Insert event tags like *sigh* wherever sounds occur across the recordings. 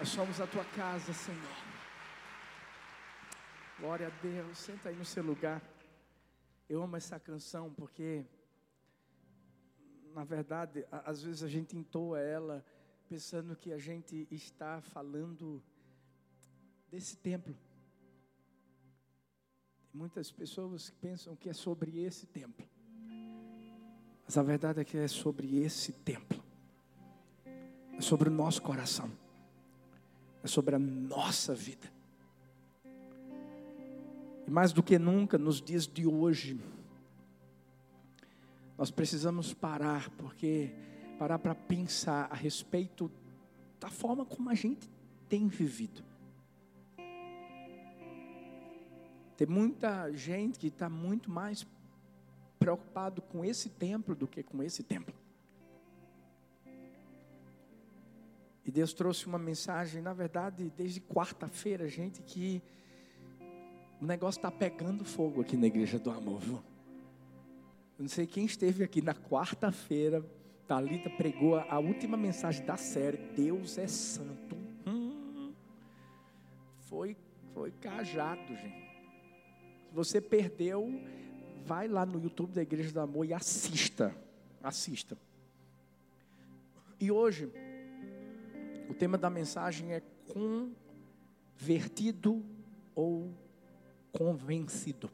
Nós somos a tua casa, Senhor. Glória a Deus. Senta aí no seu lugar. Eu amo essa canção porque, na verdade, às vezes a gente entoa ela pensando que a gente está falando desse templo. Tem muitas pessoas que pensam que é sobre esse templo. Mas a verdade é que é sobre esse templo. É sobre o nosso coração é sobre a nossa vida. E mais do que nunca, nos dias de hoje, nós precisamos parar, porque parar para pensar a respeito da forma como a gente tem vivido. Tem muita gente que está muito mais preocupado com esse templo do que com esse templo. E Deus trouxe uma mensagem, na verdade, desde quarta-feira, gente, que o negócio está pegando fogo aqui na Igreja do Amor? Eu não sei quem esteve aqui na quarta-feira, Talita pregou a última mensagem da série, Deus é Santo. Hum, foi, foi cajado, gente. Se você perdeu, vai lá no YouTube da Igreja do Amor e assista. Assista. E hoje, o tema da mensagem é convertido ou convencido.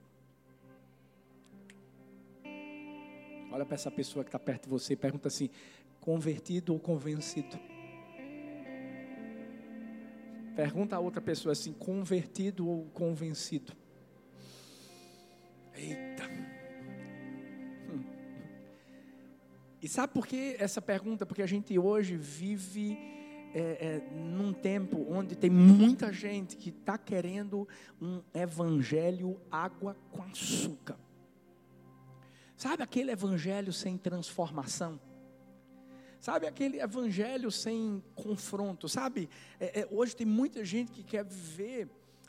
Olha para essa pessoa que está perto de você e pergunta assim: convertido ou convencido? Pergunta a outra pessoa assim: convertido ou convencido? Eita. *laughs* E sabe por que essa pergunta? Porque a gente hoje vive é, é, num tempo onde tem muita gente que está querendo um evangelho água com açúcar. Sabe aquele evangelho sem transformação? Sabe aquele evangelho sem confronto? Sabe, é, é hoje tem muita gente que quer viver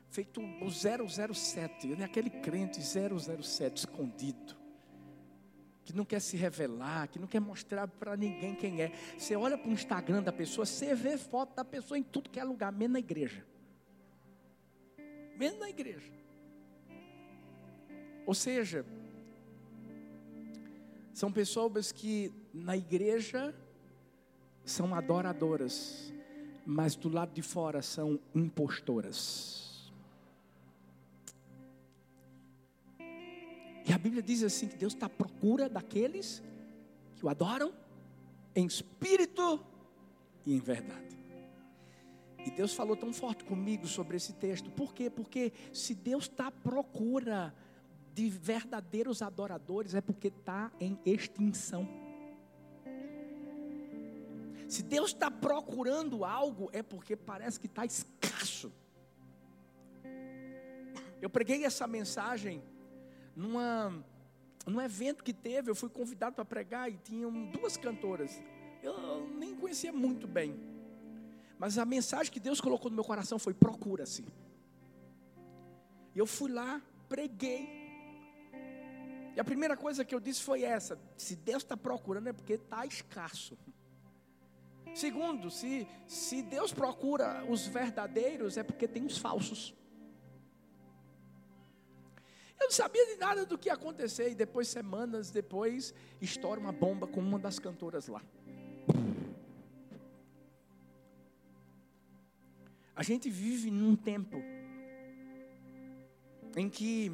feito o 007, né? aquele crente 007 escondido que não quer se revelar, que não quer mostrar para ninguém quem é. Você olha para o Instagram da pessoa, você vê foto da pessoa em tudo que é lugar, menos na igreja. Menos na igreja. Ou seja, são pessoas que na igreja são adoradoras, mas do lado de fora são impostoras. E a Bíblia diz assim: que Deus está à procura daqueles que o adoram em espírito e em verdade. E Deus falou tão forte comigo sobre esse texto. Por quê? Porque se Deus está à procura de verdadeiros adoradores, é porque está em extinção. Se Deus está procurando algo, é porque parece que está escasso. Eu preguei essa mensagem numa, num evento que teve, eu fui convidado para pregar e tinham duas cantoras. Eu nem conhecia muito bem. Mas a mensagem que Deus colocou no meu coração foi: procura-se. E eu fui lá, preguei. E a primeira coisa que eu disse foi essa: se Deus está procurando é porque está escasso. Segundo, se, se Deus procura os verdadeiros é porque tem os falsos. Eu não sabia de nada do que ia acontecer. E depois, semanas depois, estoura uma bomba com uma das cantoras lá. A gente vive num tempo em que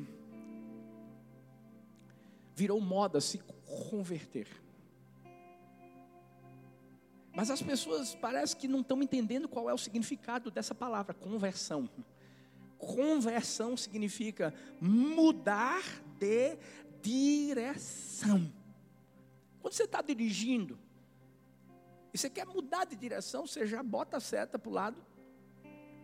virou moda se converter. Mas as pessoas parece que não estão entendendo qual é o significado dessa palavra, conversão. Conversão significa mudar de direção. Quando você está dirigindo e você quer mudar de direção, você já bota a seta para o lado.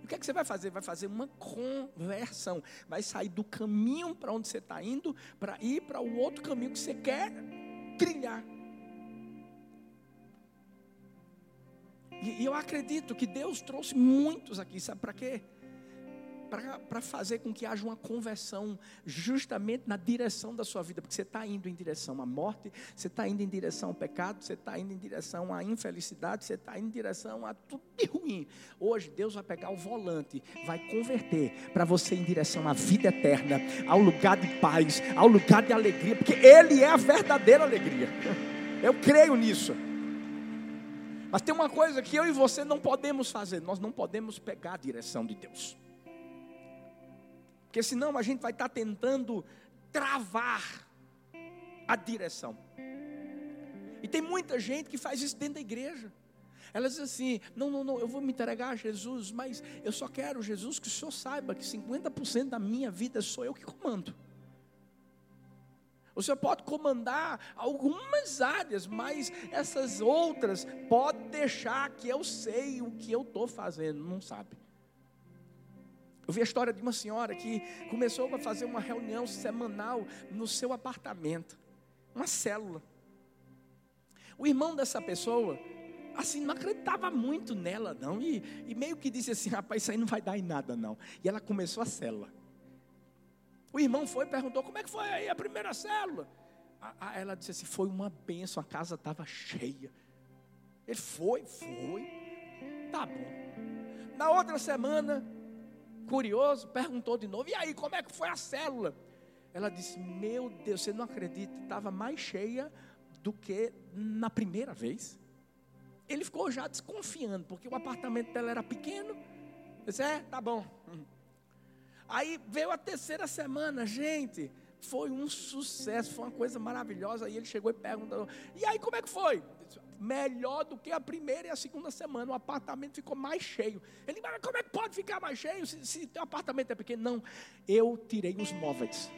O que é que você vai fazer? Vai fazer uma conversão. Vai sair do caminho para onde você está indo para ir para o outro caminho que você quer trilhar. E, e eu acredito que Deus trouxe muitos aqui, sabe para quê? Para fazer com que haja uma conversão justamente na direção da sua vida, porque você está indo em direção à morte, você está indo em direção ao pecado, você está indo em direção à infelicidade, você está indo em direção a tudo de ruim. Hoje Deus vai pegar o volante, vai converter para você em direção à vida eterna, ao lugar de paz, ao lugar de alegria, porque Ele é a verdadeira alegria. *laughs* Eu creio nisso. Mas tem uma coisa que eu e você não podemos fazer: nós não podemos pegar a direção de Deus. Porque senão a gente vai estar tentando travar a direção. E tem muita gente que faz isso dentro da igreja. Ela diz assim: não, não, não, eu vou me entregar a Jesus, mas eu só quero, Jesus, que o senhor saiba que 50% da minha vida sou eu que comando. O senhor pode comandar algumas áreas, mas essas outras pode deixar que eu sei o que eu estou fazendo, não sabe. Eu vi a história de uma senhora que começou a fazer uma reunião semanal no seu apartamento, uma célula. O irmão dessa pessoa, assim, não acreditava muito nela, não, e, e meio que disse assim: rapaz, isso aí não vai dar em nada, não. E ela começou a célula. O irmão foi e perguntou: como é que foi aí a primeira célula? Ela disse assim: foi uma benção, a casa estava cheia. Ele foi, foi, tá bom. Na outra semana, curioso, perguntou de novo: e aí, como é que foi a célula? Ela disse: Meu Deus, você não acredita, estava mais cheia do que na primeira vez. Ele ficou já desconfiando, porque o apartamento dela era pequeno. Ele disse: É, tá bom. Aí veio a terceira semana, gente, foi um sucesso, foi uma coisa maravilhosa. Aí ele chegou e perguntou: E aí, como é que foi? Melhor do que a primeira e a segunda semana. O apartamento ficou mais cheio. Ele, mas como é que pode ficar mais cheio se, se teu apartamento é pequeno? Não, eu tirei os móveis.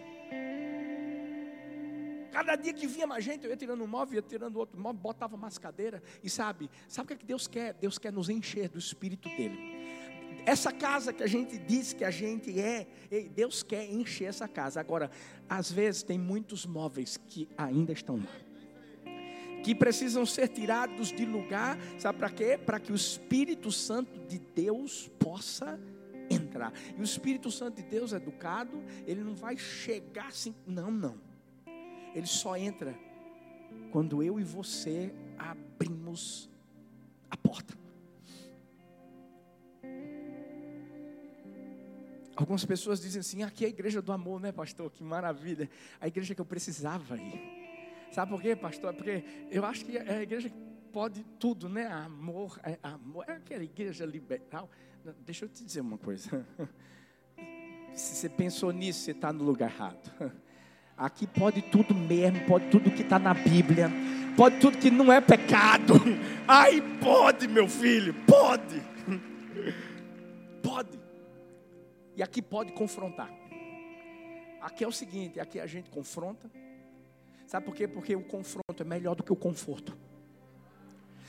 Cada dia que vinha mais gente, eu ia tirando um móvel, ia tirando outro móvel, botava mais cadeira. E sabe, sabe o que, é que Deus quer? Deus quer nos encher do Espírito dele. Essa casa que a gente diz que a gente é, Deus quer encher essa casa. Agora, às vezes tem muitos móveis que ainda estão lá. Que precisam ser tirados de lugar, sabe para quê? Para que o Espírito Santo de Deus possa entrar. E o Espírito Santo de Deus educado, ele não vai chegar assim, não, não. Ele só entra quando eu e você abrimos a porta. Algumas pessoas dizem assim: aqui é a igreja do amor, né, pastor? Que maravilha. A igreja que eu precisava ir. Sabe por quê, pastor? Porque eu acho que é a igreja que pode tudo, né? Amor, é amor. É aquela igreja liberal. Deixa eu te dizer uma coisa. *laughs* Se você pensou nisso, você está no lugar errado. *laughs* Aqui pode tudo mesmo, pode tudo que está na Bíblia, pode tudo que não é pecado. *laughs* Aí pode, meu filho, pode. Pode. E aqui pode confrontar. Aqui é o seguinte: aqui a gente confronta. Sabe por quê? Porque o confronto é melhor do que o conforto.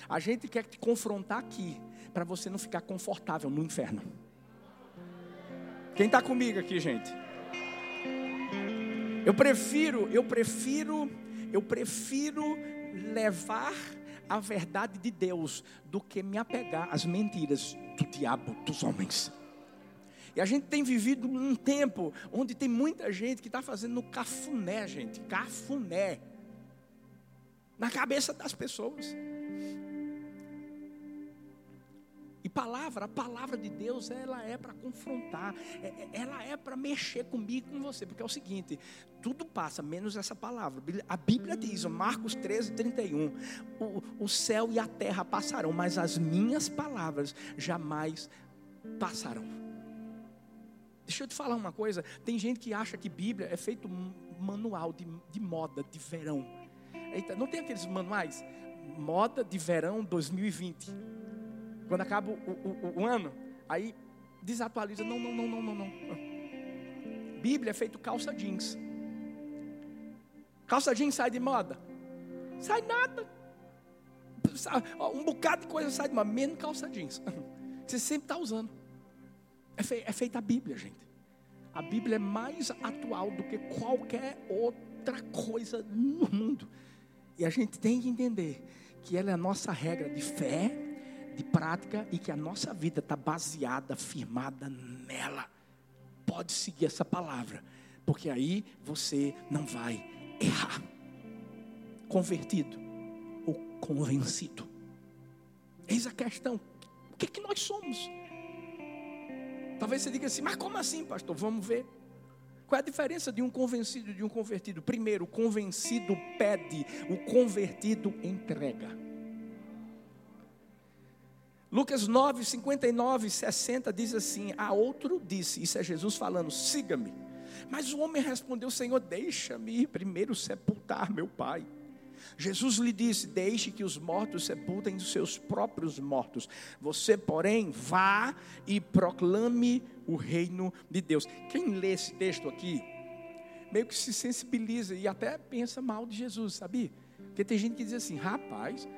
A gente quer te confrontar aqui, para você não ficar confortável no inferno. Quem está comigo aqui, gente? Eu prefiro, eu prefiro, eu prefiro levar a verdade de Deus do que me apegar às mentiras do diabo, dos homens. E a gente tem vivido um tempo onde tem muita gente que está fazendo cafuné, gente, cafuné, na cabeça das pessoas. E palavra, a palavra de Deus, ela é para confrontar, é, é, ela é para mexer comigo e com você, porque é o seguinte: tudo passa, menos essa palavra. A Bíblia diz, Marcos 13, 31, o, o céu e a terra passarão, mas as minhas palavras jamais passarão. Deixa eu te falar uma coisa: tem gente que acha que Bíblia é feito manual de, de moda, de verão. Eita, não tem aqueles manuais? Moda de verão 2020. Quando acaba o, o, o ano, aí desatualiza. Não, não, não, não, não, não. Bíblia é feito calça jeans. Calça jeans sai de moda? Sai nada. Um bocado de coisa sai de moda, menos calça jeans. *laughs* Você sempre está usando. É, é feita a Bíblia, gente. A Bíblia é mais atual do que qualquer outra coisa no mundo. E a gente tem que entender que ela é a nossa regra de fé, de prática e que a nossa vida está baseada, firmada nela. pode seguir essa palavra, porque aí você não vai errar. Convertido ou convencido? Eis a questão. O que, é que nós somos? Talvez você diga assim, mas como assim, pastor? Vamos ver. Qual é a diferença de um convencido e de um convertido? Primeiro, o convencido pede, o convertido entrega. Lucas 9, 59 60 diz assim: A outro disse, isso é Jesus falando, siga-me. Mas o homem respondeu: Senhor, deixa-me primeiro sepultar meu pai. Jesus lhe disse: Deixe que os mortos sepultem os seus próprios mortos. Você, porém, vá e proclame o reino de Deus. Quem lê esse texto aqui, meio que se sensibiliza e até pensa mal de Jesus, sabia? Porque tem gente que diz assim: rapaz,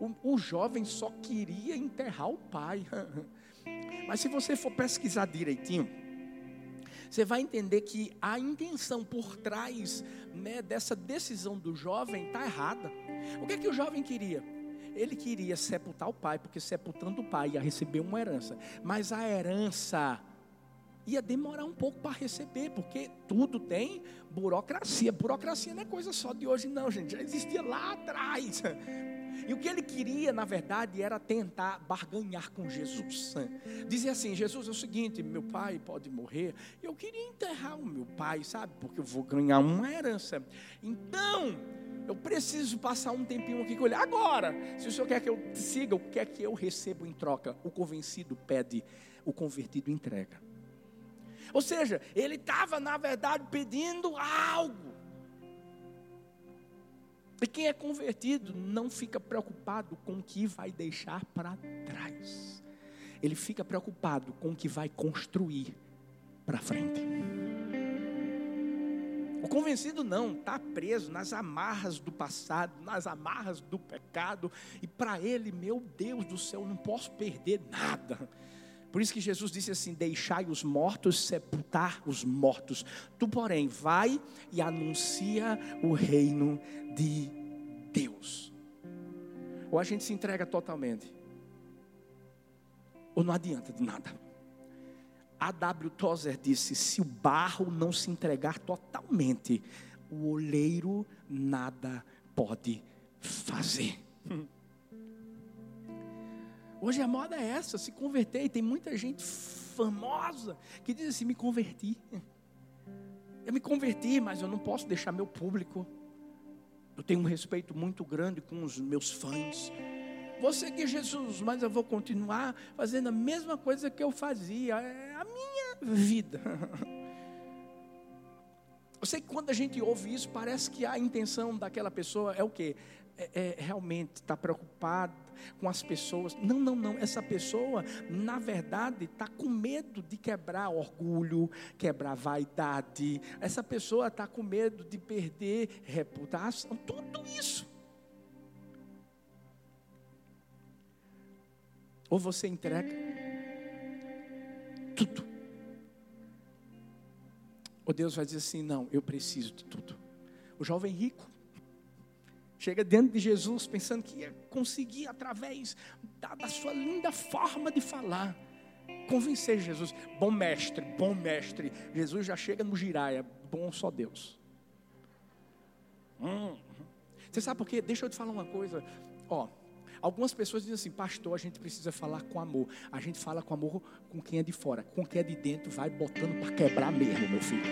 o, o jovem só queria enterrar o pai. *laughs* Mas se você for pesquisar direitinho, você vai entender que a intenção por trás né, dessa decisão do jovem está errada. O que é que o jovem queria? Ele queria sepultar o pai, porque sepultando o pai ia receber uma herança. Mas a herança ia demorar um pouco para receber, porque tudo tem burocracia. Burocracia não é coisa só de hoje, não, gente. Já existia lá atrás. E o que ele queria, na verdade, era tentar barganhar com Jesus. Dizer assim: Jesus, é o seguinte, meu pai pode morrer, eu queria enterrar o meu pai, sabe? Porque eu vou ganhar uma herança. Então, eu preciso passar um tempinho aqui com ele. Agora, se o senhor quer que eu siga, o que é que eu recebo em troca? O convencido pede, o convertido entrega. Ou seja, ele estava, na verdade, pedindo algo. E quem é convertido não fica preocupado com o que vai deixar para trás. Ele fica preocupado com o que vai construir para frente. O convencido não, está preso nas amarras do passado, nas amarras do pecado, e para ele, meu Deus do céu, não posso perder nada. Por isso que Jesus disse assim: Deixai os mortos sepultar os mortos. Tu, porém, vai e anuncia o reino de Deus. Ou a gente se entrega totalmente, ou não adianta de nada. A W. Tozer disse: se o barro não se entregar totalmente, o oleiro nada pode fazer. *laughs* Hoje a moda é essa, se converter, e tem muita gente famosa que diz assim: me converti. Eu me converti, mas eu não posso deixar meu público. Eu tenho um respeito muito grande com os meus fãs. Vou seguir Jesus, mas eu vou continuar fazendo a mesma coisa que eu fazia. É a minha vida. *laughs* Eu sei que quando a gente ouve isso, parece que a intenção daquela pessoa é o quê? É, é realmente estar tá preocupado com as pessoas. Não, não, não. Essa pessoa, na verdade, está com medo de quebrar orgulho, quebrar vaidade. Essa pessoa está com medo de perder reputação. Tudo isso. Ou você entrega tudo. Ou Deus vai dizer assim: não, eu preciso de tudo. O jovem rico Chega diante de Jesus pensando que ia conseguir, através da, da sua linda forma de falar, convencer Jesus. Bom mestre, bom mestre. Jesus já chega no giraia, bom só Deus. Hum. Você sabe por quê? Deixa eu te falar uma coisa. Ó, algumas pessoas dizem assim, pastor, a gente precisa falar com amor. A gente fala com amor com quem é de fora. Com quem é de dentro, vai botando para quebrar mesmo, meu filho.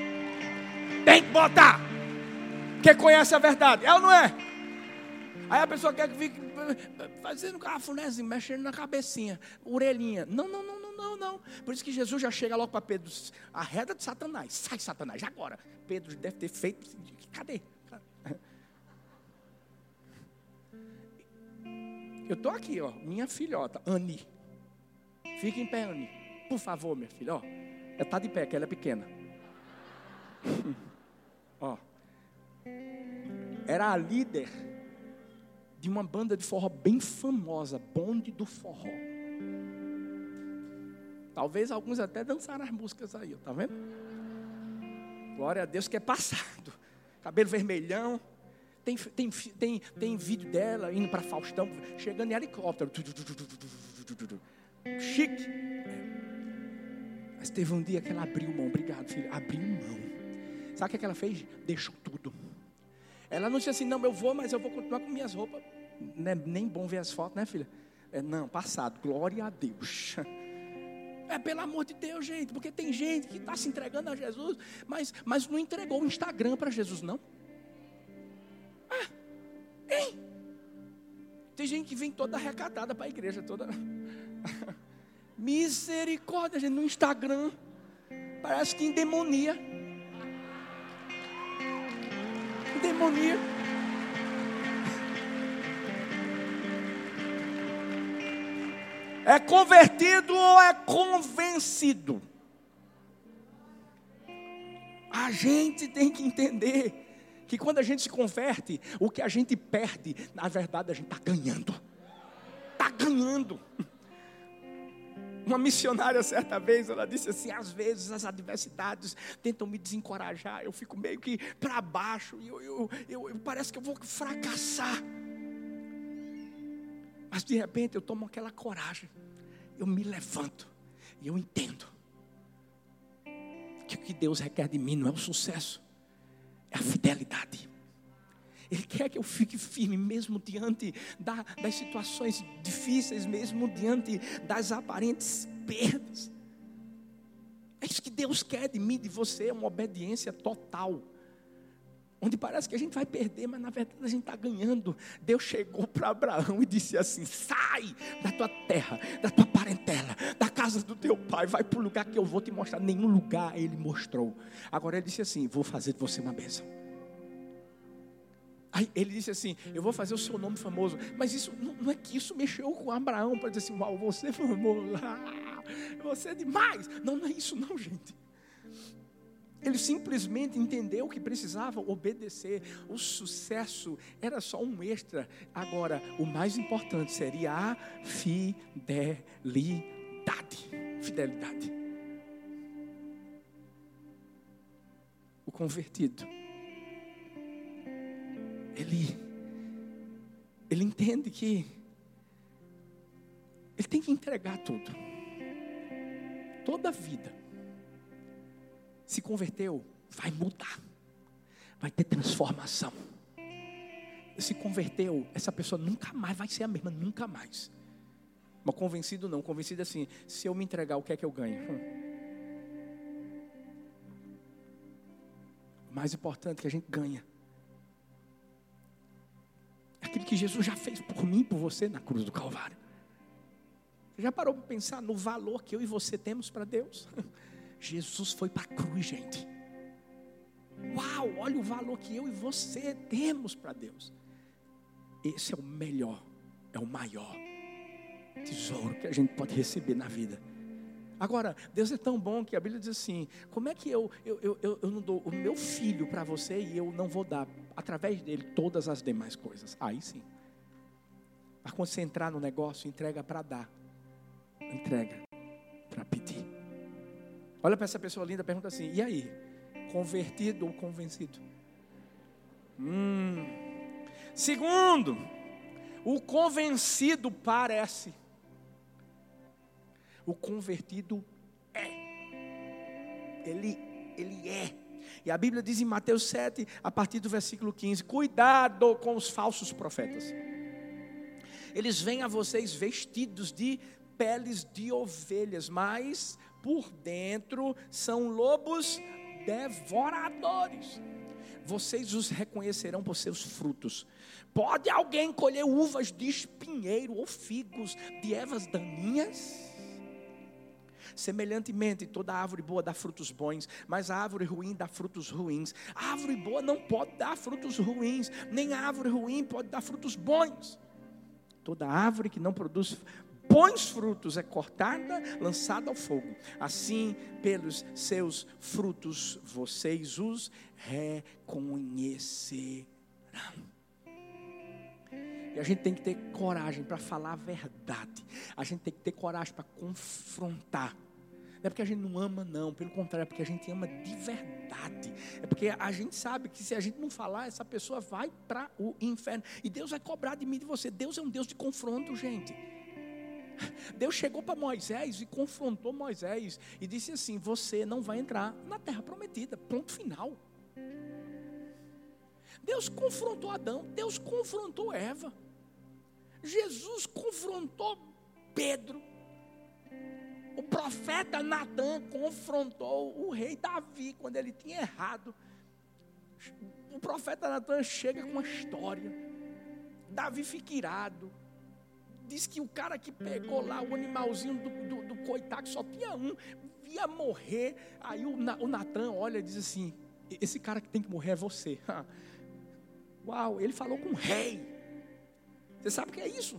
Tem que botar. Porque conhece a verdade. É ou não é? Aí a pessoa quer que fique fazendo cafunézinho, mexendo na cabecinha, orelhinha. Não, não, não, não, não, não. Por isso que Jesus já chega logo para Pedro, a reda de Satanás, sai Satanás, agora. Pedro deve ter feito, cadê? *laughs* Eu estou aqui, ó, minha filhota, Ani. Fica em pé, Ani. Por favor, minha filha, ó. Ela está de pé, que ela é pequena. *laughs* ó. Era a líder de uma banda de forró bem famosa, Bonde do Forró. Talvez alguns até dançaram as músicas aí, tá vendo? Glória a Deus que é passado. Cabelo vermelhão. Tem, tem, tem, tem vídeo dela indo para Faustão, chegando em helicóptero. Chique. Mas teve um dia que ela abriu mão. Obrigado, filho. Abriu mão. Sabe o que ela fez? Deixou tudo. Ela não disse assim, não, eu vou, mas eu vou continuar com minhas roupas. É nem bom ver as fotos, né, filha? É, não, passado. Glória a Deus. *laughs* É pelo amor de Deus, gente, porque tem gente que está se entregando a Jesus, mas, mas não entregou o Instagram para Jesus, não. Ah, hein? Tem gente que vem toda arrecadada para a igreja, toda. *laughs* Misericórdia, gente, no Instagram. Parece que endemonia. É convertido ou é convencido? A gente tem que entender que quando a gente se converte, o que a gente perde, na verdade a gente está ganhando. Está ganhando. Uma missionária, certa vez, ela disse assim: às vezes as adversidades tentam me desencorajar, eu fico meio que para baixo, e eu, eu, eu, eu, parece que eu vou fracassar. Mas de repente eu tomo aquela coragem, eu me levanto, e eu entendo que o que Deus requer de mim não é o sucesso, é a fidelidade. Ele quer que eu fique firme, mesmo diante da, das situações difíceis, mesmo diante das aparentes perdas. É isso que Deus quer de mim, de você, uma obediência total. Onde parece que a gente vai perder, mas na verdade a gente está ganhando. Deus chegou para Abraão e disse assim: sai da tua terra, da tua parentela, da casa do teu pai, vai para o lugar que eu vou te mostrar. Nenhum lugar ele mostrou. Agora ele disse assim: vou fazer de você uma bênção. Aí ele disse assim: Eu vou fazer o seu nome famoso. Mas isso não, é que isso mexeu com Abraão para dizer assim: Uau, você é famoso. *laughs* Ah, você é demais. Não, não é isso, não, gente. Ele simplesmente entendeu que precisava obedecer. O sucesso era só um extra. Agora, o mais importante seria a fidelidade. Fidelidade. O convertido ele, ele entende que ele tem que entregar tudo. Toda a vida. Se converteu, vai mudar. Vai ter transformação. Se converteu, essa pessoa nunca mais vai ser a mesma, nunca mais. Mas convencido não, convencido assim, se eu me entregar, o que é que eu ganho? Hum. Mais importante é que a gente ganha aquilo que Jesus já fez por mim, por você na cruz do Calvário. Você já parou para pensar no valor que eu e você temos para Deus? *laughs* Jesus foi para a cruz, gente. Uau, olha o valor que eu e você temos para Deus. Esse é o melhor, é o maior tesouro que a gente pode receber na vida. Agora, Deus é tão bom que a Bíblia diz assim: como é que eu, eu, eu, eu não dou o meu filho para você e eu não vou dar através dele todas as demais coisas? Aí sim. Mas quando você entrar no negócio, entrega para dar, entrega para pedir. Olha para essa pessoa linda, pergunta assim: e aí? Convertido ou convencido? Hum. Segundo, o convencido parece o convertido é. Ele, ele é. E a Bíblia diz em Mateus 7, a partir do versículo 15: Cuidado com os falsos profetas. Eles vêm a vocês vestidos de peles de ovelhas, mas por dentro são lobos devoradores. Vocês os reconhecerão por seus frutos. Pode alguém colher uvas de espinheiro ou figos de ervas daninhas? Semelhantemente, toda árvore boa dá frutos bons, mas a árvore ruim dá frutos ruins. A árvore boa não pode dar frutos ruins, nem a árvore ruim pode dar frutos bons. Toda árvore que não produz bons frutos é cortada, lançada ao fogo. Assim, pelos seus frutos, vocês os reconhecerão. E a gente tem que ter coragem para falar a verdade. A gente tem que ter coragem para confrontar. Não é porque a gente não ama, não. Pelo contrário, é porque a gente ama de verdade. É porque a gente sabe que se a gente não falar, essa pessoa vai para o inferno. E Deus vai cobrar de mim e de você. Deus é um Deus de confronto, gente. Deus chegou para Moisés e confrontou Moisés e disse assim: Você não vai entrar na terra prometida. Ponto final. Deus confrontou Adão, Deus confrontou Eva. Jesus confrontou Pedro. O profeta Natan confrontou o rei Davi quando ele tinha errado. O profeta Natan chega com uma história. Davi fica irado. Diz que o cara que pegou lá o animalzinho do, do, do coitado, só tinha um, ia morrer. Aí o, o Natan olha e diz assim: Esse cara que tem que morrer é você. *laughs* Uau, ele falou com o rei. Você sabe o que é isso?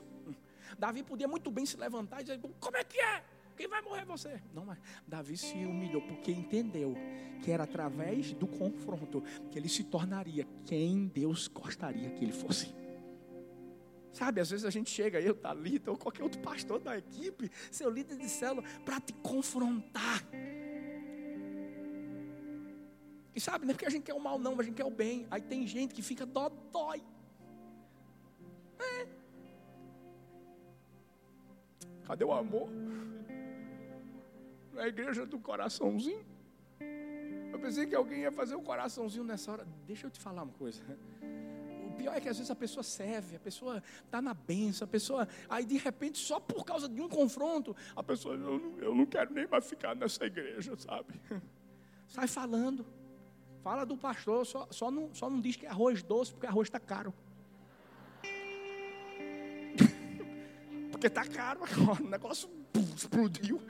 Davi podia muito bem se levantar e dizer: Como é que é? Quem vai morrer é você? Não, mas Davi se humilhou porque entendeu que era através do confronto que ele se tornaria quem Deus gostaria que ele fosse. Sabe, às vezes a gente chega, eu, Thalita, ou qualquer outro pastor da equipe, seu líder de célula, para te confrontar. E sabe, não é porque a gente quer o mal, não, a gente quer o bem. Aí tem gente que fica dó, dói. É. Cadê o amor? Na igreja do coraçãozinho. Eu pensei que alguém ia fazer um coraçãozinho nessa hora. Deixa eu te falar uma coisa. O pior é que às vezes a pessoa serve, a pessoa está na benção, a pessoa. Aí de repente, só por causa de um confronto, a pessoa, eu não, eu não quero nem mais ficar nessa igreja, sabe? *laughs* Sai falando. Fala do pastor, só, só, não, só não diz que é arroz doce, porque arroz está caro. Porque está caro agora, *laughs* o negócio explodiu.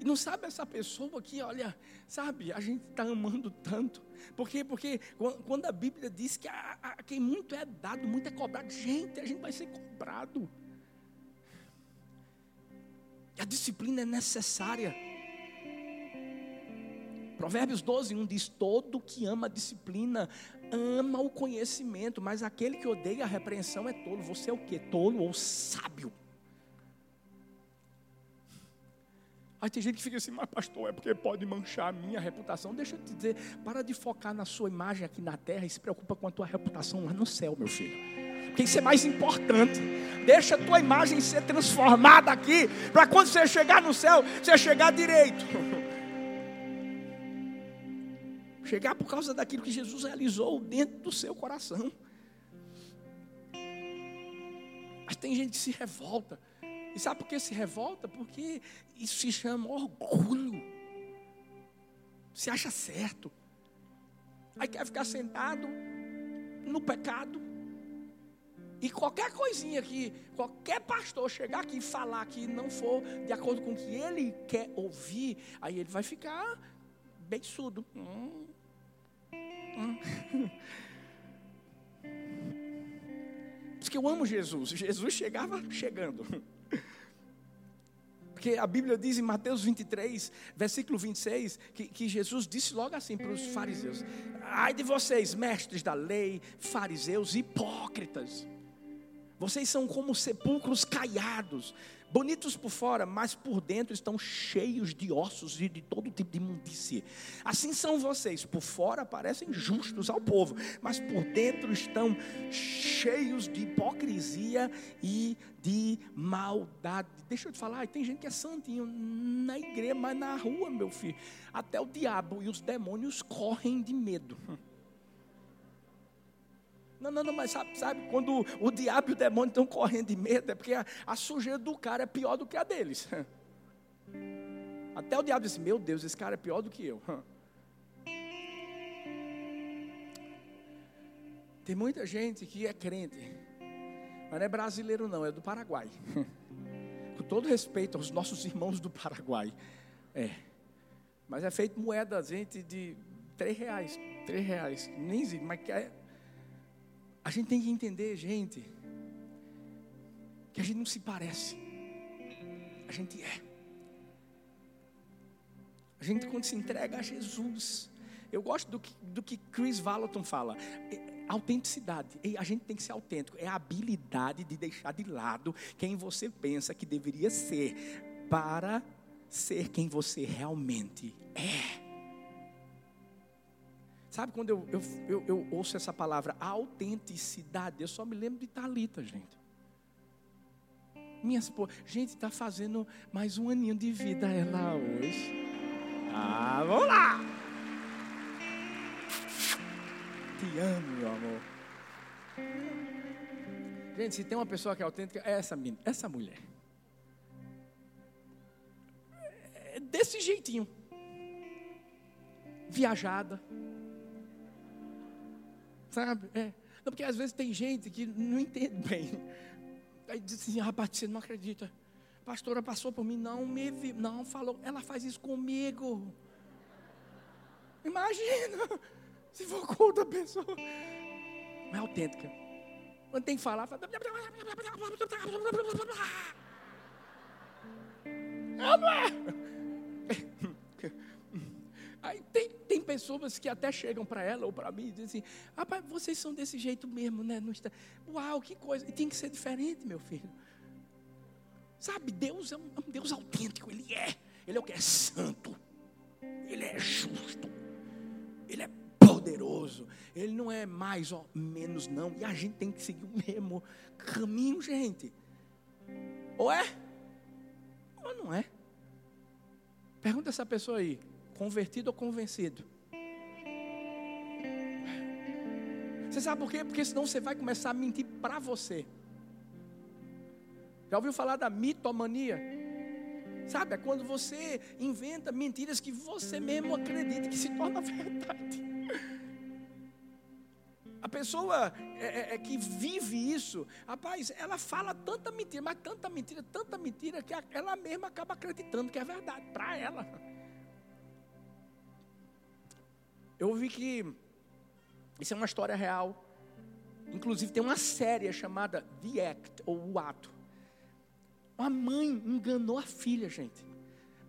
E não sabe essa pessoa que, olha, sabe, a gente está amando tanto. Por quê? Porque quando a Bíblia diz que a, a, quem muito é dado, muito é cobrado, gente, a gente vai ser cobrado. A disciplina é necessária. Provérbios 12, 1 diz: Todo que ama a disciplina ama o conhecimento, mas aquele que odeia a repreensão é tolo. Você é o que? Tolo ou sábio? Aí tem gente que fica assim, mas pastor, é porque pode manchar a minha reputação. Deixa eu te dizer, para de focar na sua imagem aqui na terra e se preocupa com a tua reputação lá no céu, meu filho. Porque isso é mais importante. Deixa a tua imagem ser transformada aqui, para quando você chegar no céu, você chegar direito. *laughs* chegar por causa daquilo que Jesus realizou dentro do seu coração. Mas tem gente que se revolta. E sabe por que se revolta? Porque isso se chama orgulho. Se acha certo. Aí quer ficar sentado no pecado. E qualquer coisinha que qualquer pastor chegar aqui e falar que não for de acordo com o que ele quer ouvir, aí ele vai ficar bem surdo. Hum, *laughs* Diz que eu amo Jesus. Jesus chegava chegando. *laughs* Porque a Bíblia diz em Mateus 23, versículo 26, que, que Jesus disse logo assim para os fariseus: Ai de vocês, mestres da lei, fariseus hipócritas. Vocês são como sepulcros caiados, bonitos por fora, mas por dentro estão cheios de ossos e de todo tipo de imundície. Assim são vocês, por fora parecem justos ao povo, mas por dentro estão cheios de hipocrisia e de maldade. Deixa eu te falar, tem gente que é santinho na igreja, mas na rua, meu filho, até o diabo e os demônios correm de medo. Não, não, não, mas sabe, sabe quando o diabo e o demônio estão correndo de medo, é porque a, a sujeira do cara é pior do que a deles. *laughs* Até o diabo disse: Meu Deus, esse cara é pior do que eu. *laughs* Tem muita gente que é crente, mas não é brasileiro, não, é do Paraguai. *laughs* Com todo respeito aos nossos irmãos do Paraguai. É. Mas é feito moeda, gente, de três reais. Três reais. Nem mas é a gente tem que entender, gente, que a gente não se parece. A gente é. A gente quando se entrega a Jesus. Eu gosto do que, do que Chris Vallotton fala. É, autenticidade. A gente tem que ser autêntico. É a habilidade de deixar de lado quem você pensa que deveria ser para ser quem você realmente é. Sabe quando eu, eu, eu, eu, ouço essa palavra autenticidade, eu só me lembro de Talita, gente. Minha esposa, gente, está fazendo mais um aninho de vida ela hoje. Ah, vamos lá! Te amo, meu amor. Gente, se tem uma pessoa que é autêntica, é essa, essa mulher. É desse jeitinho. Viajada. Sabe? É. Não, porque às vezes tem gente que não entende bem. Aí diz assim, rapaz, você não acredita. A pastora passou por mim, não me vi, não falou, ela faz isso comigo. Imagina, se for com outra pessoa. Não é autêntica. Quando tem que falar, fala. Não, não é. Aí tem, tem pessoas que até chegam para ela ou para mim e dizem assim: Rapaz, vocês são desse jeito mesmo, né? Está... Uau, que coisa. E tem que ser diferente, meu filho. Sabe, Deus é um, é um Deus autêntico, Ele é. Ele é o que? É santo. Ele é justo. Ele é poderoso. Ele não é mais ou menos, não. E a gente tem que seguir o mesmo caminho, gente. Ou é? Ou não é? Pergunta essa pessoa aí. Convertido ou convencido? Você sabe por quê? Porque senão você vai começar a mentir para você. Já ouviu falar da mitomania? Sabe, é quando você inventa mentiras que você mesmo acredita que se torna *laughs* verdade. A pessoa é, é, é, que vive isso, rapaz, ela fala tanta mentira, mas tanta mentira, tanta mentira, que ela mesma acaba acreditando que é verdade para ela. Eu ouvi que isso é uma história real. Inclusive tem uma série chamada The Act, ou O Ato. Uma mãe enganou a filha, gente,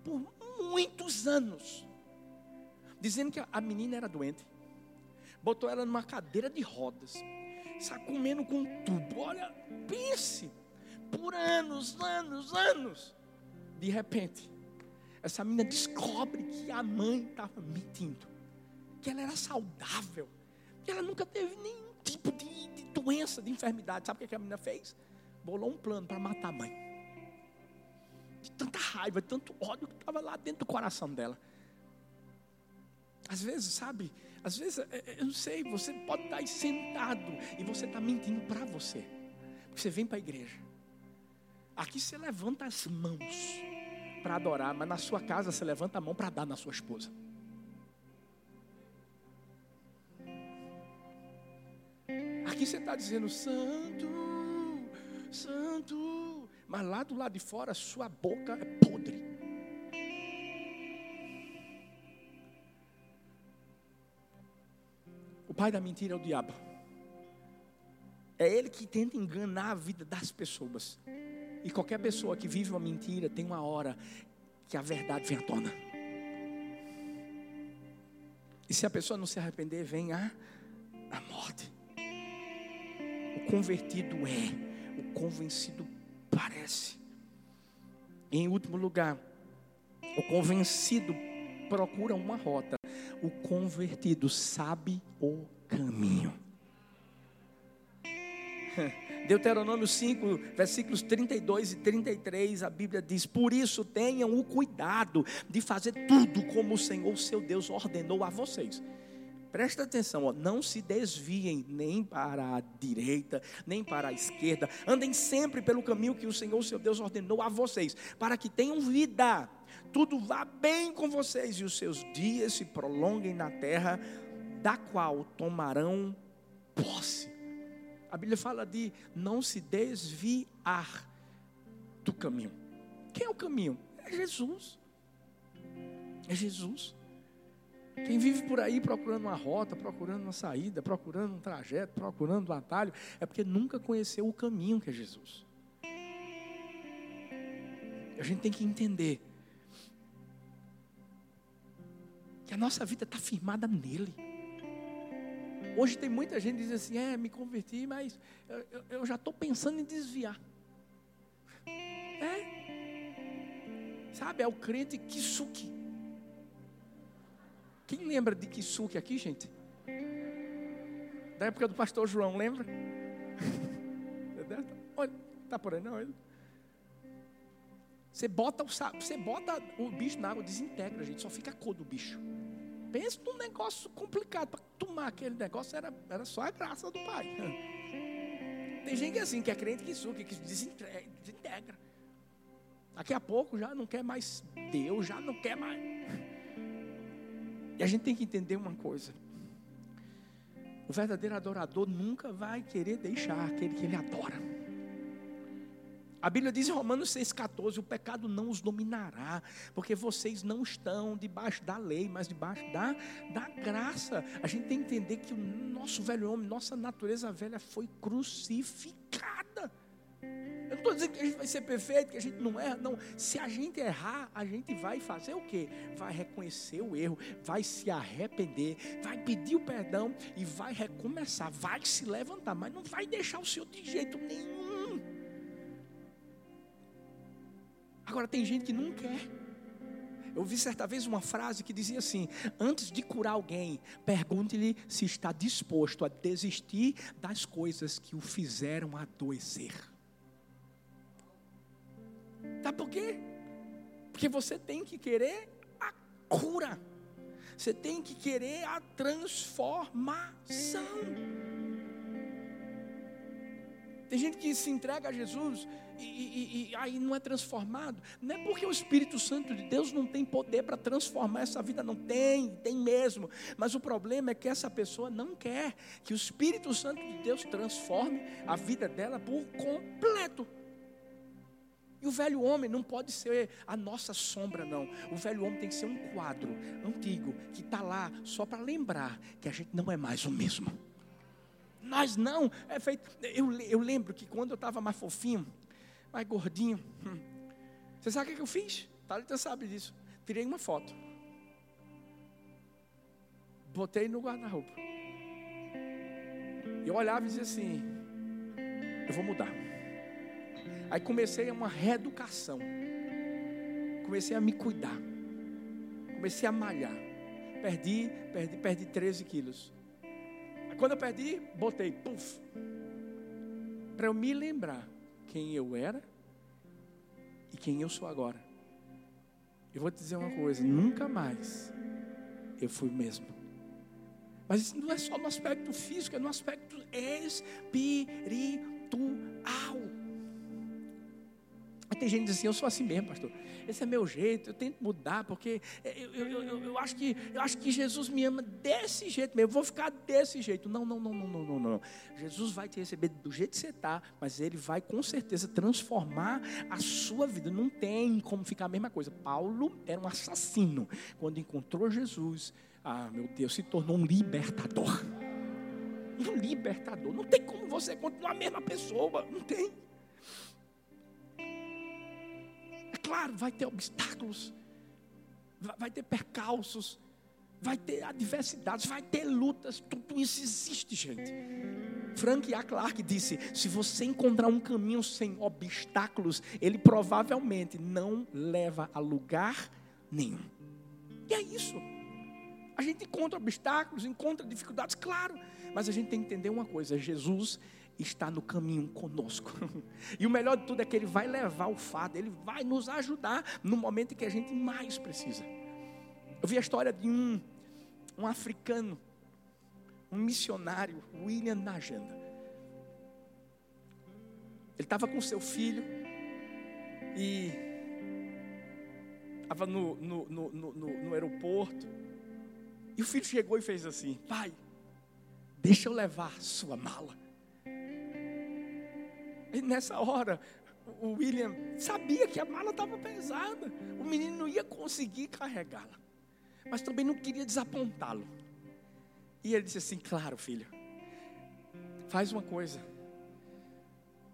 por muitos anos, dizendo que a menina era doente, botou ela numa cadeira de rodas, está comendo com tubo. Olha, pense, por anos, anos, anos. De repente, essa menina descobre que a mãe estava mentindo que ela era saudável, que ela nunca teve nenhum tipo de, de doença, de enfermidade. Sabe o que a menina fez? Bolou um plano para matar a mãe. De tanta raiva, de tanto ódio que estava lá dentro do coração dela. Às vezes, sabe? Às vezes, é, é, eu não sei, você pode estar aí sentado e você está mentindo para você. Porque você vem para a igreja. Aqui você levanta as mãos para adorar, mas na sua casa você levanta a mão para dar na sua esposa. Aqui você está dizendo, Santo, Santo. Mas lá do lado de fora, sua boca é podre. O pai da mentira é o diabo. É ele que tenta enganar a vida das pessoas. E qualquer pessoa que vive uma mentira tem uma hora que a verdade vem à tona. E se a pessoa não se arrepender, vem a, a morte convertido é, o convencido parece. Em último lugar, o convencido procura uma rota, o convertido sabe o caminho. *laughs* Deuteronômio 5, versículos 32 e 33, a Bíblia diz: Por isso tenham o cuidado de fazer tudo como o Senhor, seu Deus, ordenou a vocês. Presta atenção, ó, não se desviem nem para a direita, nem para a esquerda. Andem sempre pelo caminho que o Senhor, seu Deus, ordenou a vocês, para que tenham vida. Tudo vá bem com vocês e os seus dias se prolonguem na terra, da qual tomarão posse. A Bíblia fala de não se desviar do caminho. Quem é o caminho? É Jesus. É Jesus. Quem vive por aí procurando uma rota, procurando uma saída, procurando um trajeto, procurando um atalho, é porque nunca conheceu o caminho que é Jesus. A gente tem que entender que a nossa vida está firmada nele. Hoje tem muita gente que diz assim: é, me converti, mas eu, eu, eu já estou pensando em desviar. É. Sabe, é o crente que suque. Quem lembra de Kisuke aqui, gente? Da época do pastor João, lembra? *laughs* Olha, tá por aí não? Ele? Você bota o, você bota o bicho na água, desintegra, gente, só fica a cor do bicho. Pensa num negócio complicado. Para tomar aquele negócio era, era só a graça do Pai. *laughs* Tem gente que é assim, que é crente que suga, que desintegra. Daqui a pouco já não quer mais Deus, já não quer mais. E a gente tem que entender uma coisa. O verdadeiro adorador nunca vai querer deixar aquele que ele adora. A Bíblia diz em Romanos 6,14: o pecado não os dominará, porque vocês não estão debaixo da lei, mas debaixo da, da graça. A gente tem que entender que o nosso velho homem, nossa natureza velha foi crucificada. Eu não estou dizendo que a gente vai ser perfeito, que a gente não erra, não. Se a gente errar, a gente vai fazer o quê? Vai reconhecer o erro, vai se arrepender, vai pedir o perdão e vai recomeçar, vai se levantar, mas não vai deixar o Senhor de jeito nenhum. Agora tem gente que não quer. Eu vi certa vez uma frase que dizia assim: antes de curar alguém, pergunte-lhe se está disposto a desistir das coisas que o fizeram adoecer. Sabe por quê? Porque você tem que querer a cura, você tem que querer a transformação. Tem gente que se entrega a Jesus e, e, e, aí não é transformado. Não é porque o Espírito Santo de Deus não tem poder para transformar essa vida, não tem, tem mesmo. Mas o problema é que essa pessoa não quer que o Espírito Santo de Deus transforme a vida dela por completo. E o velho homem não pode ser a nossa sombra, não. O velho homem tem que ser um quadro antigo que está lá só para lembrar que a gente não é mais o mesmo. Nós não. É feito. Eu, eu lembro que quando eu estava mais fofinho, mais gordinho, hum, você sabe o que eu fiz? Thalita sabe disso. Tirei uma foto. Botei no guarda-roupa. Eu olhava e dizia assim: Eu vou mudar. Aí comecei uma reeducação. Comecei a me cuidar. Comecei a malhar. Perdi, perdi, perdi 13 quilos. Quando eu perdi, botei, puf. Para eu me lembrar quem eu era e quem eu sou agora. Eu vou te dizer uma coisa: nunca mais eu fui mesmo. Mas isso não é só no aspecto físico, é no aspecto espiritual. Tem gente que diz assim, eu sou assim mesmo, pastor. Esse é meu jeito, eu tento mudar, porque eu, eu, eu, eu, acho, que, eu acho que Jesus me ama desse jeito mesmo, eu vou ficar desse jeito. Não, não, não, não, não, não, não. Jesus vai te receber do jeito que você está, mas Ele vai com certeza transformar a sua vida. Não tem como ficar a mesma coisa. Paulo era um assassino. Quando encontrou Jesus, ah, meu Deus, se tornou um libertador. Um libertador. Não tem como você continuar a mesma pessoa. Não tem. Claro, vai ter obstáculos, vai ter percalços, vai ter adversidades, vai ter lutas, tudo isso existe, gente. Frank A. Clark disse: se você encontrar um caminho sem obstáculos, ele provavelmente não leva a lugar nenhum. E é isso. A gente encontra obstáculos, encontra dificuldades, claro, mas a gente tem que entender uma coisa: Jesus está no caminho conosco. *laughs* E o melhor de tudo é que Ele vai levar o fato, Ele vai nos ajudar no momento em que a gente mais precisa. Eu vi a história de um, um africano, um missionário, William Najanda. Ele estava com seu filho e estava no, no, no, no aeroporto. E o filho chegou e fez assim: Pai, deixa eu levar sua mala. E nessa hora, o William sabia que a mala estava pesada. O menino não ia conseguir carregá-la. Mas também não queria desapontá-lo. E ele disse assim: Claro, filho, faz uma coisa.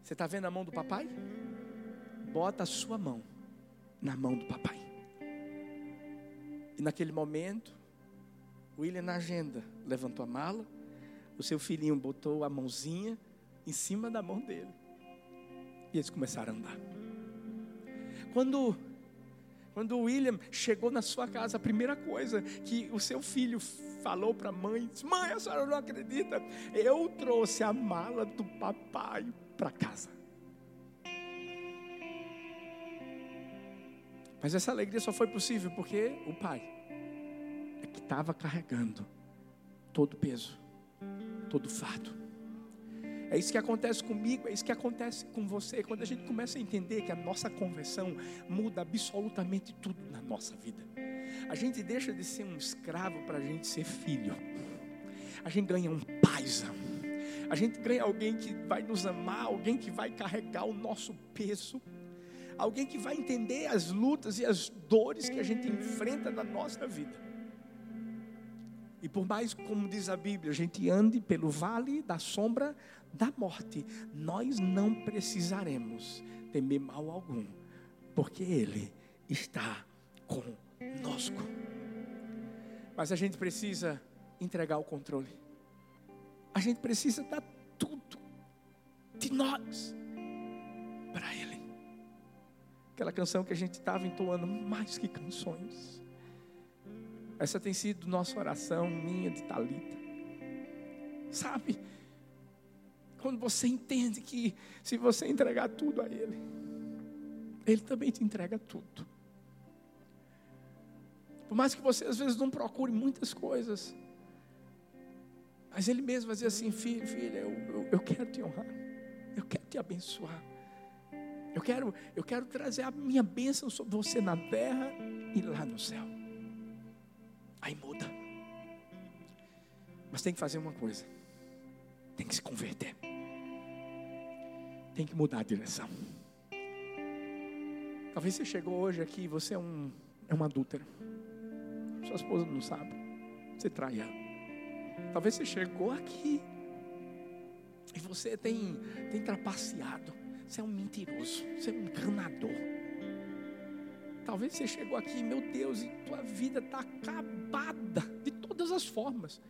Você está vendo a mão do papai? Bota a sua mão na mão do papai. E naquele momento, William na agenda levantou a mala, o seu filhinho botou a mãozinha em cima da mão dele. E eles começaram a andar. Quando quando o William chegou na sua casa, a primeira coisa que o seu filho falou para a mãe, mãe, a senhora não acredita, eu trouxe a mala do papai para casa. Mas essa alegria só foi possível porque o pai é que estava carregando todo o peso, todo o fardo. É isso que acontece comigo, é isso que acontece com você. Quando a gente começa a entender que a nossa conversão muda absolutamente tudo na nossa vida. A gente deixa de ser um escravo para a gente ser filho. A gente ganha um paizão. A gente ganha alguém que vai nos amar, alguém que vai carregar o nosso peso. Alguém que vai entender as lutas e as dores que a gente enfrenta na nossa vida. E por mais, como diz a Bíblia, a gente ande pelo vale da sombra da morte, nós não precisaremos temer mal algum, porque Ele está conosco. Mas a gente precisa entregar o controle. A gente precisa dar tudo de nós para Ele. Aquela canção que a gente estava entoando mais que canções. Essa tem sido nossa oração, minha de Talita. Sabe? Quando você entende que se você entregar tudo a Ele, Ele também te entrega tudo. Por mais que você às vezes não procure muitas coisas, mas Ele mesmo vai dizer assim: filho, filha, eu, eu, eu quero te honrar, eu quero te abençoar. Eu quero, eu quero trazer a minha bênção sobre você na terra e lá no céu. Aí muda. Mas tem que fazer uma coisa: tem que se converter, tem que mudar a direção. Talvez você chegou hoje aqui, você é um, é uma adúltera. Sua esposa não sabe. Você trai ela. Talvez você chegou aqui e você tem, tem trapaceado. Você é um mentiroso. Você é um enganador. Talvez você chegou aqui, meu Deus, e tua vida está acabada de todas as formas.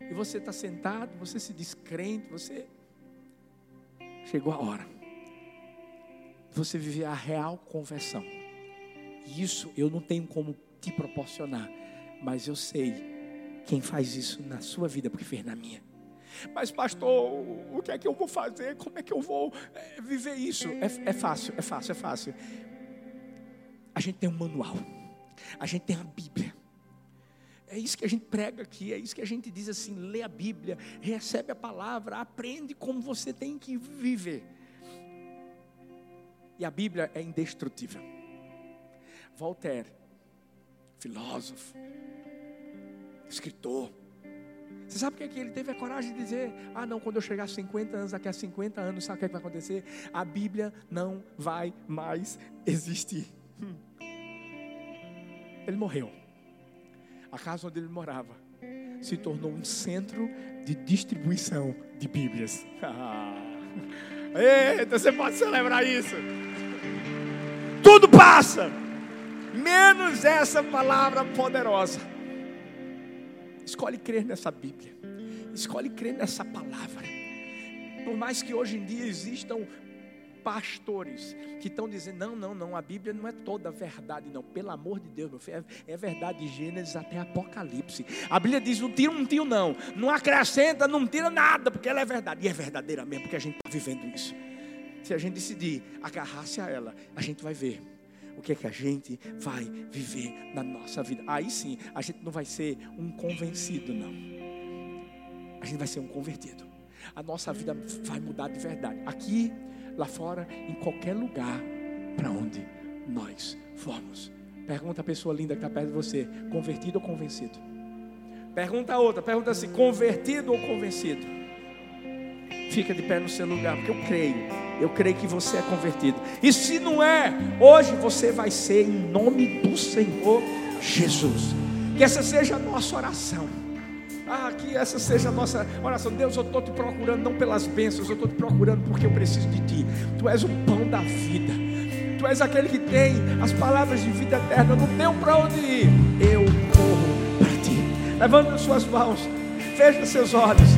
E você está sentado, você se descrente, você. Chegou a hora. Você viver a real conversão. Isso eu não tenho como te proporcionar, mas eu sei quem faz isso na sua vida, porque fez na minha. Mas, pastor, o que é que eu vou fazer? Como é que eu vou é, viver isso? É, é fácil, é fácil, é fácil. A gente tem um manual, a gente tem a Bíblia. É isso que a gente prega aqui, é isso que a gente diz assim: lê a Bíblia, recebe a palavra, aprende como você tem que viver. E a Bíblia é indestrutível. Voltaire, filósofo, escritor, você sabe o que, é que ele teve a coragem de dizer? Ah, não, quando eu chegar a 50 anos, daqui a 50 anos, sabe o que, é que vai acontecer? A Bíblia não vai mais existir. Hum. Ele morreu. A casa onde ele morava se tornou um centro de distribuição de Bíblias. *laughs* Eita, você pode celebrar isso. Tudo passa, menos essa palavra poderosa. Escolhe crer nessa Bíblia. Escolhe crer nessa palavra. Por mais que hoje em dia existam pastores que estão dizendo: não, não, não, a Bíblia não é toda verdade, não. Pelo amor de Deus, meu filho, é, é verdade de Gênesis até Apocalipse. A Bíblia diz: não tira, não tira, não. Não acrescenta, não tira nada, porque ela é verdade. E é verdadeira mesmo, porque a gente está vivendo isso. Se a gente decidir agarrar-se a ela, a gente vai ver o que é que a gente vai viver na nossa vida. Aí sim, a gente não vai ser um convencido, não. A gente vai ser um convertido. A nossa vida vai mudar de verdade. Aqui lá fora, em qualquer lugar para onde nós formos. Pergunta a pessoa linda que está perto de você: convertido ou convencido? Pergunta a outra, pergunta assim: convertido ou convencido? Fica de pé no seu lugar, porque eu creio, eu creio que você é convertido. E se não é, hoje você vai ser em nome do Senhor Jesus. Que essa seja a nossa oração. Ah, que essa seja a nossa oração. Deus, eu estou te procurando não pelas bênçãos, eu estou te procurando porque eu preciso de ti. Tu és o pão da vida. Tu és aquele que tem as palavras de vida eterna. Não tenho para onde ir. Eu corro para ti. Levanta suas mãos. Feche seus olhos.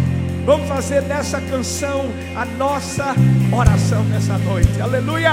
Vamos fazer dessa canção a nossa oração nessa noite. Aleluia.